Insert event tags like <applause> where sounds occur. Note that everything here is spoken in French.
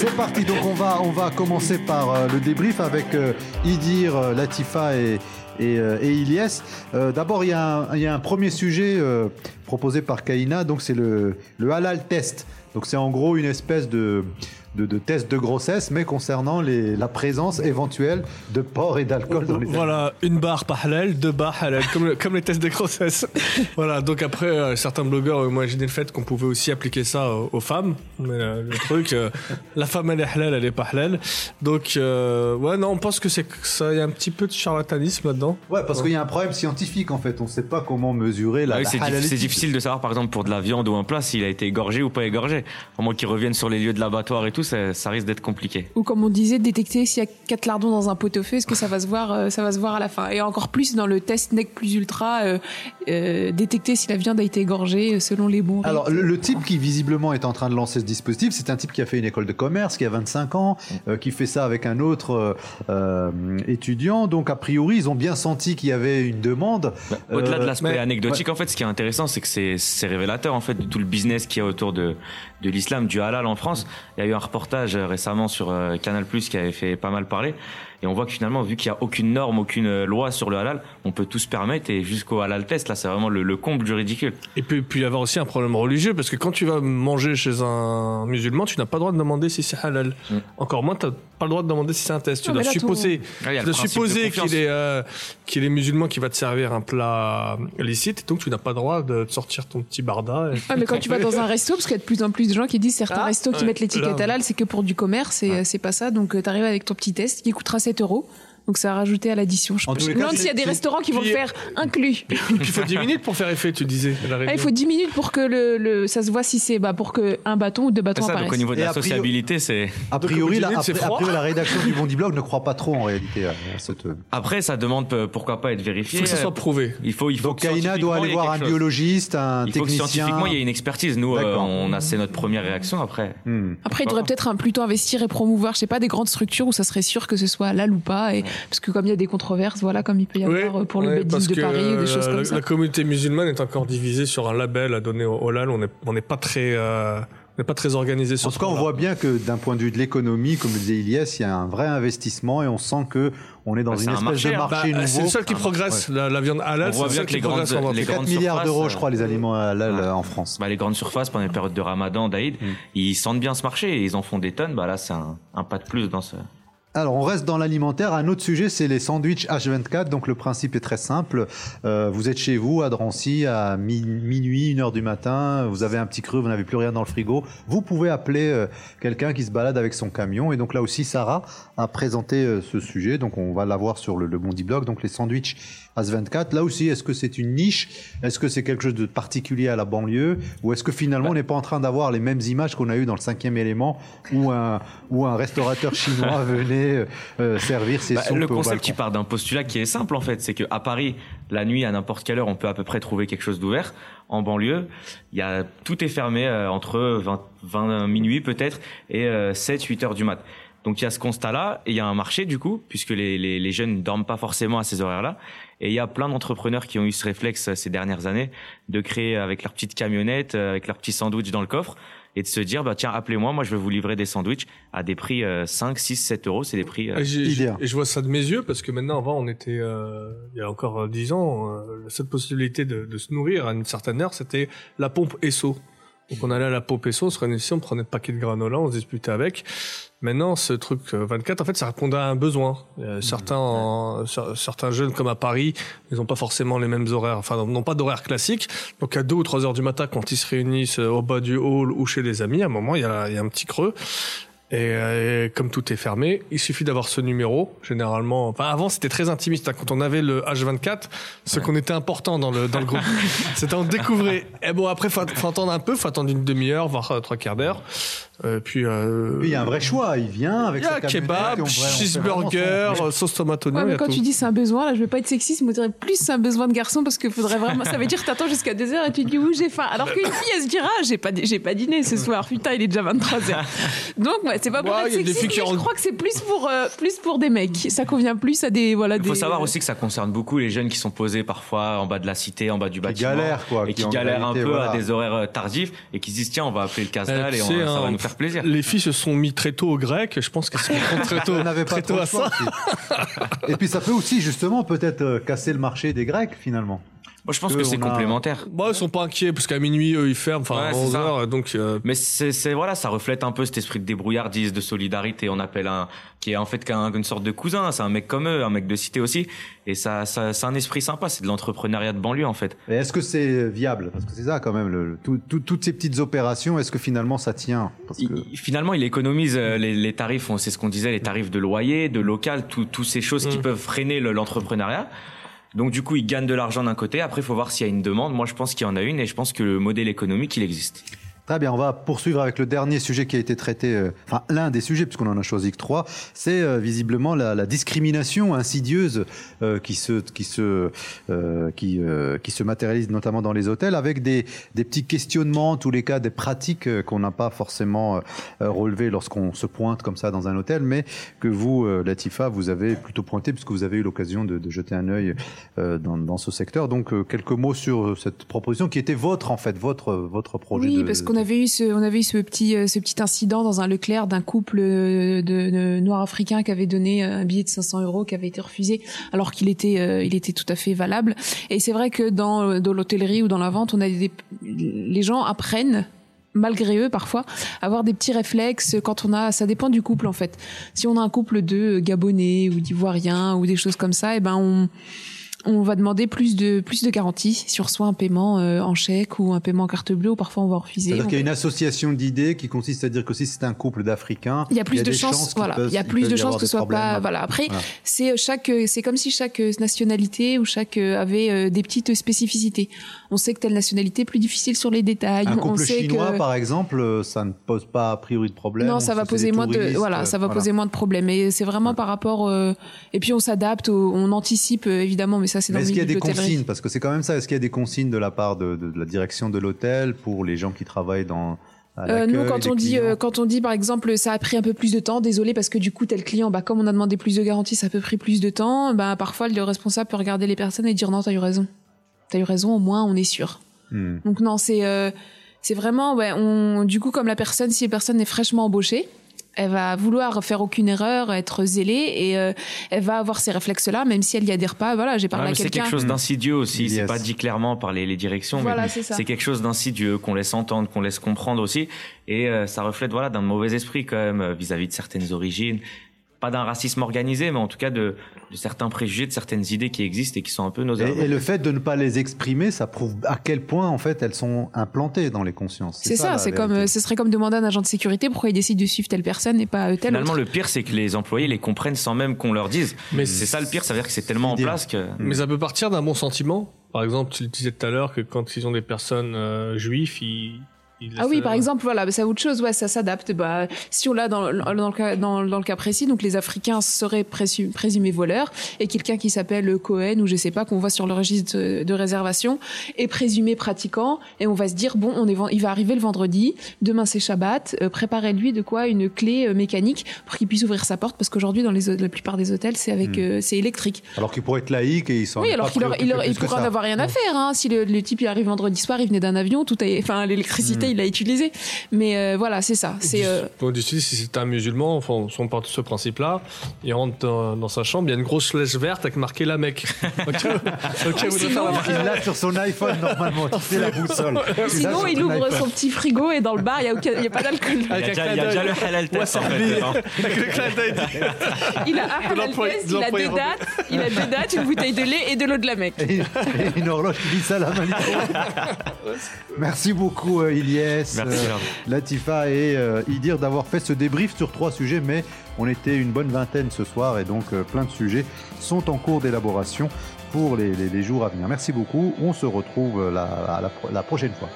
C'est parti, donc on va, on va commencer par euh, le débrief avec euh, Idir, euh, Latifa et, et, euh, et Ilyes. Euh, D'abord, il y, a un- il y a un premier sujet euh, proposé par Kaina, donc c'est le, le halal test. Donc c'est en gros une espèce de, de, de test de grossesse, mais concernant les, la présence éventuelle de porc et d'alcool dans les Voilà, une barre pas halal, deux barres halal, comme, le- comme les tests de grossesse. <laughs> voilà, donc après, euh, certains blogueurs ont imaginé le fait qu'on pouvait aussi appliquer ça aux, aux femmes. Mais euh, le <laughs> truc, la femme elle est halal, elle est pas halal. Donc, ouais, non, on pense que c'est ça, il y a un petit peu de charlatanisme là-dedans. Ouais, parce qu'il y a un problème scientifique en fait. On ne sait pas comment mesurer la, Ah oui, c'est, difficile de savoir, par exemple, pour de la viande ou un plat, s'il a été égorgé ou pas égorgé. À moins qu'ils reviennent sur les lieux de l'abattoir et tout, ça, ça risque d'être compliqué. Ou comme on disait, détecter s'il y a quatre lardons dans un pot-au-feu, est-ce que ça va se voir, euh, ça va se voir à la fin? Et encore plus dans le test NEC plus ultra, euh, euh, détecter si la viande a été égorgée selon les bons. Alors, le, le type qui visiblement est en train de lancer ce dispositif, c'est un type qui a fait une école de commerce, qui a 25 ans, euh, qui fait ça avec un autre étudiant. Donc, a priori, ils ont bien senti qu'il y avait une demande. Au-delà de Euh, l'aspect mais- anecdotique, en fait, ce qui est intéressant, c'est que c'est, c'est révélateur, en fait, de tout le business qu'il y a autour de, de l'islam, du halal en France. Il y a eu un reportage euh, récemment sur euh, Canal+, qui avait fait pas mal parler. Et on voit que finalement, vu qu'il n'y a aucune norme, aucune loi sur le halal, on peut tout se permettre. Et jusqu'au halal test, là, c'est vraiment le, le comble du ridicule. Et puis, puis il y avoir aussi un problème religieux, parce que quand tu vas manger chez un musulman, tu n'as pas le droit de demander si c'est halal. Mm. Encore moins, tu pas le droit de demander si c'est un test. Tu dois supposer, tu dois supposer qu'il est, euh, qu'il est musulman qui va te servir un plat licite, donc tu n'as pas le droit de te sortir ton petit barda. et- Ah, mais quand tu vas dans un resto, parce qu'il y a de plus en plus de gens qui disent certains Ah, restos qui ouais, mettent l'étiquette halal, c'est que pour du commerce, et euh, c'est pas ça. Donc, tu arrives avec ton petit test qui coûtera 7 euros. Donc, ça a rajouté à l'addition. Je En je tous me les cas, demande s'il y a des restaurants qui vont le faire inclus. <laughs> Il faut 10 minutes pour faire effet, tu disais. Ah, il faut 10 minutes pour que le, le- ça se voit si c'est bah, pour que un bâton ou deux bâtons ça, donc apparaissent. au niveau de la a sociabilité, c'est... A priori, Donc, la, a- a rédaction du Bondi Blog ne croit pas trop en réalité à, cette. Après, ça demande euh, pourquoi pas être Il vérifié. faut que ça soit prouvé. Il faut, il faut Donc, que Kaina doit aller il voir un chose. biologiste, un Il faut que technicien. scientifiquement, il y ait une expertise. Nous, euh, on a, c'est notre première réaction après. Hmm. Après, il devrait peut-être un- plutôt investir et promouvoir, je sais pas, des grandes structures où ça serait sûr que ce soit halal ou pas. Et, parce que comme il y a des controverses, voilà, comme il peut y avoir euh, pour le parce de que, Paris ou des euh, choses la, comme ça. La communauté musulmane est encore divisée sur un label à donner au halal. On n'est on n'est pas très, euh, on n'est pas très organisé sur En ce tout cas, on voit bien que d'un point de vue de l'économie, comme le disait Ilyes, il y a un vrai investissement et on sent que on est dans Bah, une espèce marché, de hein. marché Bah, nouveau. c'est le seul qui progresse. La, la viande halal, On c'est voit bien que les grandes- les 4 grandes milliards surfaces, d'euros, euh, je crois, les aliments halal ouais. euh, en France. Bah, les grandes surfaces pendant les périodes de Ramadan, d'Aïd, Mm. ils sentent bien ce marché et ils en font des tonnes. Bah là, c'est un, un pas de plus dans ce. Alors, on reste dans l'alimentaire. Un autre sujet, c'est les sandwichs H24. Donc, le principe est très simple. Euh, vous êtes chez vous, à Drancy, à mi- minuit, une heure du matin. Vous avez un petit creux, vous n'avez plus rien dans le frigo. Vous pouvez appeler euh, quelqu'un qui se balade avec son camion. Et donc, là aussi, Sarah a présenté euh, ce sujet. Donc, on va l'avoir sur le, le Bondi Blog. Donc, les sandwichs H24. Là aussi, est-ce que c'est une niche? Est-ce que c'est quelque chose de particulier à la banlieue? Ou est-ce que finalement, on n'est pas en train d'avoir les mêmes images qu'on a eues dans le cinquième élément où un, où un restaurateur <laughs> chinois venait euh, servir ses Bah, soupes le concept, il part d'un postulat qui est simple en fait, c'est que à Paris, la nuit à n'importe quelle heure, on peut à peu près trouver quelque chose d'ouvert. En banlieue, y a tout est fermé euh, entre 20, 20 minuit peut-être et 7 8 heures du mat. Donc il y a ce constat-là et il y a un marché du coup, puisque les, les, les jeunes ne dorment pas forcément à ces horaires-là. Et il y a plein d'entrepreneurs qui ont eu ce réflexe euh, ces dernières années de créer avec leur petite camionnette, euh, avec leur petit sandwich dans le coffre et de se dire bah tiens appelez-moi, moi je vais vous livrer des sandwichs à des prix euh, 5, 6, 7 euros, c'est des prix. euh, Et, je vois ça de mes yeux parce que maintenant, avant, on était, euh, il y a encore euh, 10 ans, euh, la seule possibilité de, de se nourrir à une certaine heure, c'était la pompe Esso. Donc on allait à la pompe Esso, on se réunissait, on prenait le paquet de granola, on se disputait avec. Maintenant, ce truc euh, 24, en fait, ça répondait à un besoin. Euh, certains, en- cer- certains jeunes, comme à Paris, ils n'ont pas forcément les mêmes horaires, enfin, n'ont pas d'horaire classique. Donc à 2 ou 3 heures du matin, quand ils se réunissent euh, au bas du hall ou chez les amis, à un moment, il y a, il y a un petit creux. Et euh, comme tout est fermé, il suffit d'avoir ce numéro. Généralement, enfin avant c'était très intimiste. hein. Quand on avait le H24, ce qu'on était important dans le dans le groupe, <laughs> c'était on découvrait. Et bon après faut, faut attendre un peu, faut attendre une demi-heure, voire euh, trois quarts d'heure. Euh, puis euh, Puis il y a un vrai choix. Il vient avec il y a sa kebab, cheeseburger, son- sauce tomate oignon, Ouais, quand tout. tu dis c'est un besoin, là, je vais pas être sexiste, mais on dirait plus c'est un besoin de garçon parce qu'il faudrait vraiment. Ça veut dire que t'attends jusqu'à 2 heures et tu te dis oui, j'ai faim. Alors qu'une fille, elle se dira, j'ai pas, j'ai pas dîné ce soir. Putain, il est déjà 23 heures. Donc, ouais, c'est pas pour Ouais, être sexiste, mais je crois que c'est plus pour, euh, plus pour des mecs. Ça convient plus à des, voilà, Il des. faut savoir aussi que ça concerne beaucoup les jeunes qui sont posés parfois en bas de la cité, en bas du Qui bâtiment. galèrent, quoi. Et qui, en galèrent un peu voilà. à des horaires tardifs et qui se disent tiens, on va appeler le Euh, et on- ça va hein, nous faire plaisir. Les filles se sont mis très tôt au grec. Je pense qu'elles se sont très tôt, n'avait pas très tôt à ça. Et puis ça peut aussi justement peut-être euh, casser le marché des Grecs finalement. Moi, je pense que que c'est a- complémentaire. Bon, ils sont pas inquiets parce qu'à minuit, eux, ils ferment, enfin, Ouais, à c'est 11 ça. heures. Donc, euh, Mais c'est c'est- voilà, ça reflète un peu cet esprit de débrouillardise, de solidarité. On appelle un qui est en fait qu'un- une sorte de cousin. C'est un mec comme eux, un mec de cité aussi. Et ça, ça c'est un esprit sympa. C'est de l'entrepreneuriat de banlieue en fait. Est-ce que c'est viable? Parce que c'est ça quand même. Le, le- tout- tout- toutes ces petites opérations, est-ce que finalement ça tient? Parce que Il- finalement, il économise euh, les, les tarifs. on- C'est ce qu'on disait, les tarifs de loyer, de local, tout- toutes ces choses qui Mm. peuvent freiner le- l'entrepreneuriat. Donc du coup, il gagne de l'argent d'un côté. Après, faut voir s'il y a une demande. Moi, je pense qu'il y en a une et je pense que le modèle économique, il existe. Très bien, on va poursuivre avec le dernier sujet qui a été traité, euh, enfin l'un des sujets, puisqu'on en a choisi que trois, c'est euh, visiblement la, la discrimination insidieuse euh, qui, se, qui, se, euh, qui, euh, qui se matérialise notamment dans les hôtels, avec des, des petits questionnements, en tous les cas des pratiques qu'on n'a pas forcément relevées lorsqu'on se pointe comme ça dans un hôtel, mais que vous, Latifa, vous avez plutôt pointé, puisque vous avez eu l'occasion de, de jeter un œil euh, dans, dans ce secteur. Donc euh, quelques mots sur cette proposition qui était votre, en fait, votre, votre projet. Oui, de- parce qu'on on avait eu ce petit, euh, ce petit incident dans un Leclerc d'un couple euh, de, de noirs africains qui avait donné euh, un billet de 500 euros qui avait été refusé alors qu'il était, tout à fait valable. Et c'est vrai que dans, l'hôtellerie ou dans la vente, les gens apprennent malgré eux parfois avoir des petits réflexes quand on a ça dépend du couple en fait si on a un couple de gabonais ou d'ivoiriens ou des choses comme ça et ben on on va demander plus de plus de garantie si on reçoit un paiement euh, en chèque ou un paiement en carte bleue ou parfois on va refuser. C'est-à-dire On qu'il y a une association d'idées qui consiste à dire que si c'est un couple d'Africains, Il y a plus de chances, voilà. il y a plus de chances que ce soit pas, voilà. Après, Voilà. c'est euh, chaque, c'est comme si chaque euh, nationalité ou chaque euh, avait euh, des petites spécificités. On sait que telle nationalité est plus difficile sur les détails. Un on couple sait chinois, que par exemple, euh, ça ne pose pas a priori de problème. non, ça va poser moins de, voilà, ça va euh, poser moins de problèmes. Et c'est vraiment par rapport, euh, et puis on s'adapte, on anticipe euh, évidemment, mais ça c'est dans Mais le est-ce qu'il y a des consignes? Parce que c'est quand même ça. Est-ce qu'il y a des consignes de la part de, de- de la direction de l'hôtel pour les gens qui travaillent dans Euh, nous, quand on dit, euh, quand on dit, par exemple, ça a pris un peu plus de temps, désolé parce que du coup, tel client, bah, comme on a demandé plus de garantie, ça a peu pris plus de temps. Bah, parfois, le responsable peut regarder les personnes et dire non, t'as eu raison, t'as eu raison, au moins, on est sûr. Hmm. Donc non, c'est, euh, c'est vraiment, ouais, on, du coup, comme la personne, si la personne est fraîchement embauchée, elle va vouloir faire aucune erreur, être zélée et euh, elle va avoir ces réflexes-là, même si elle y adhère pas. Voilà, j'ai parlé à c'est quelqu'un. quelque chose d'insidieux aussi. Yes. C'est pas dit clairement par les, les directions, Voilà, mais c'est c'est quelque chose d'insidieux qu'on laisse entendre, qu'on laisse comprendre aussi, et euh, ça reflète voilà d'un mauvais esprit quand même euh, vis-à-vis de certaines origines, pas d'un racisme organisé, mais en tout cas de, de certains préjugés, de certaines idées qui existent et qui sont un peu nos Et, et le fait de ne pas les exprimer, ça prouve à quel point en fait elles sont implantées dans les consciences. C'est ça, c'est comme, ce serait comme demander à un agent de sécurité pourquoi il décide de suivre telle personne et pas euh, telle Finalement, autre. le pire, c'est que les employés les comprennent sans même qu'on leur dise. Mais c'est ça le pire, ça veut dire que c'est tellement en place que. Mais ça peut partir d'un bon sentiment. Par exemple, tu le disais tout à l'heure que quand ils ont des personnes euh, juives, ils Ah oui, par exemple, voilà, bah, c'est autre chose, ouais, ça s'adapte. Bah, si on l'a dans, dans, le cas, dans, dans le cas précis, donc les Africains seraient présu- présumés voleurs et quelqu'un qui s'appelle Cohen ou je sais pas qu'on voit sur le registre de, de réservation est présumé pratiquant et on va se dire bon, on est, il va arriver le vendredi, demain c'est Shabbat, euh, préparez-lui de quoi une clé euh, mécanique pour qu'il puisse ouvrir sa porte parce qu'aujourd'hui dans les, la plupart des hôtels c'est avec Hmm. euh, c'est électrique. Alors qu'il pourrait être laïque et ils sont. Oui, alors qu'il il, il pourrait en avoir rien à faire. Hein. Si le, le type il arrive vendredi soir, il venait d'un avion, tout enfin l'électricité. Il l'a utilisé. Mais euh, voilà, c'est ça. C'est euh, Donc, si c'est un musulman, enfin, on part de ce principe-là, il rentre dans, dans sa chambre, il y a une grosse flèche verte avec marqué la Mecque. <laughs> Ok, vous devez faire la Il l'a sur son iPhone normalement, tu sais la <laughs> boussole. Sinon, il ouvre iPhone. son petit frigo et dans le bar, il n'y a, pas d'alcool. Il y a déjà, clin il y a déjà d'œil. le halal test en fait. <laughs> Il a un halal test, de il a l'employé deux dates, il a deux dates, une bouteille de lait et de l'eau de la Mecque. Et et une horloge qui. Merci beaucoup euh, Ilyes, Merci, euh, Lord. Latifa et euh, Idir d'avoir fait ce débrief sur trois sujets, mais on était une bonne vingtaine ce soir et donc euh, plein de sujets sont en cours d'élaboration pour les, les- les jours à venir. Merci beaucoup, on se retrouve la- à la la prochaine fois.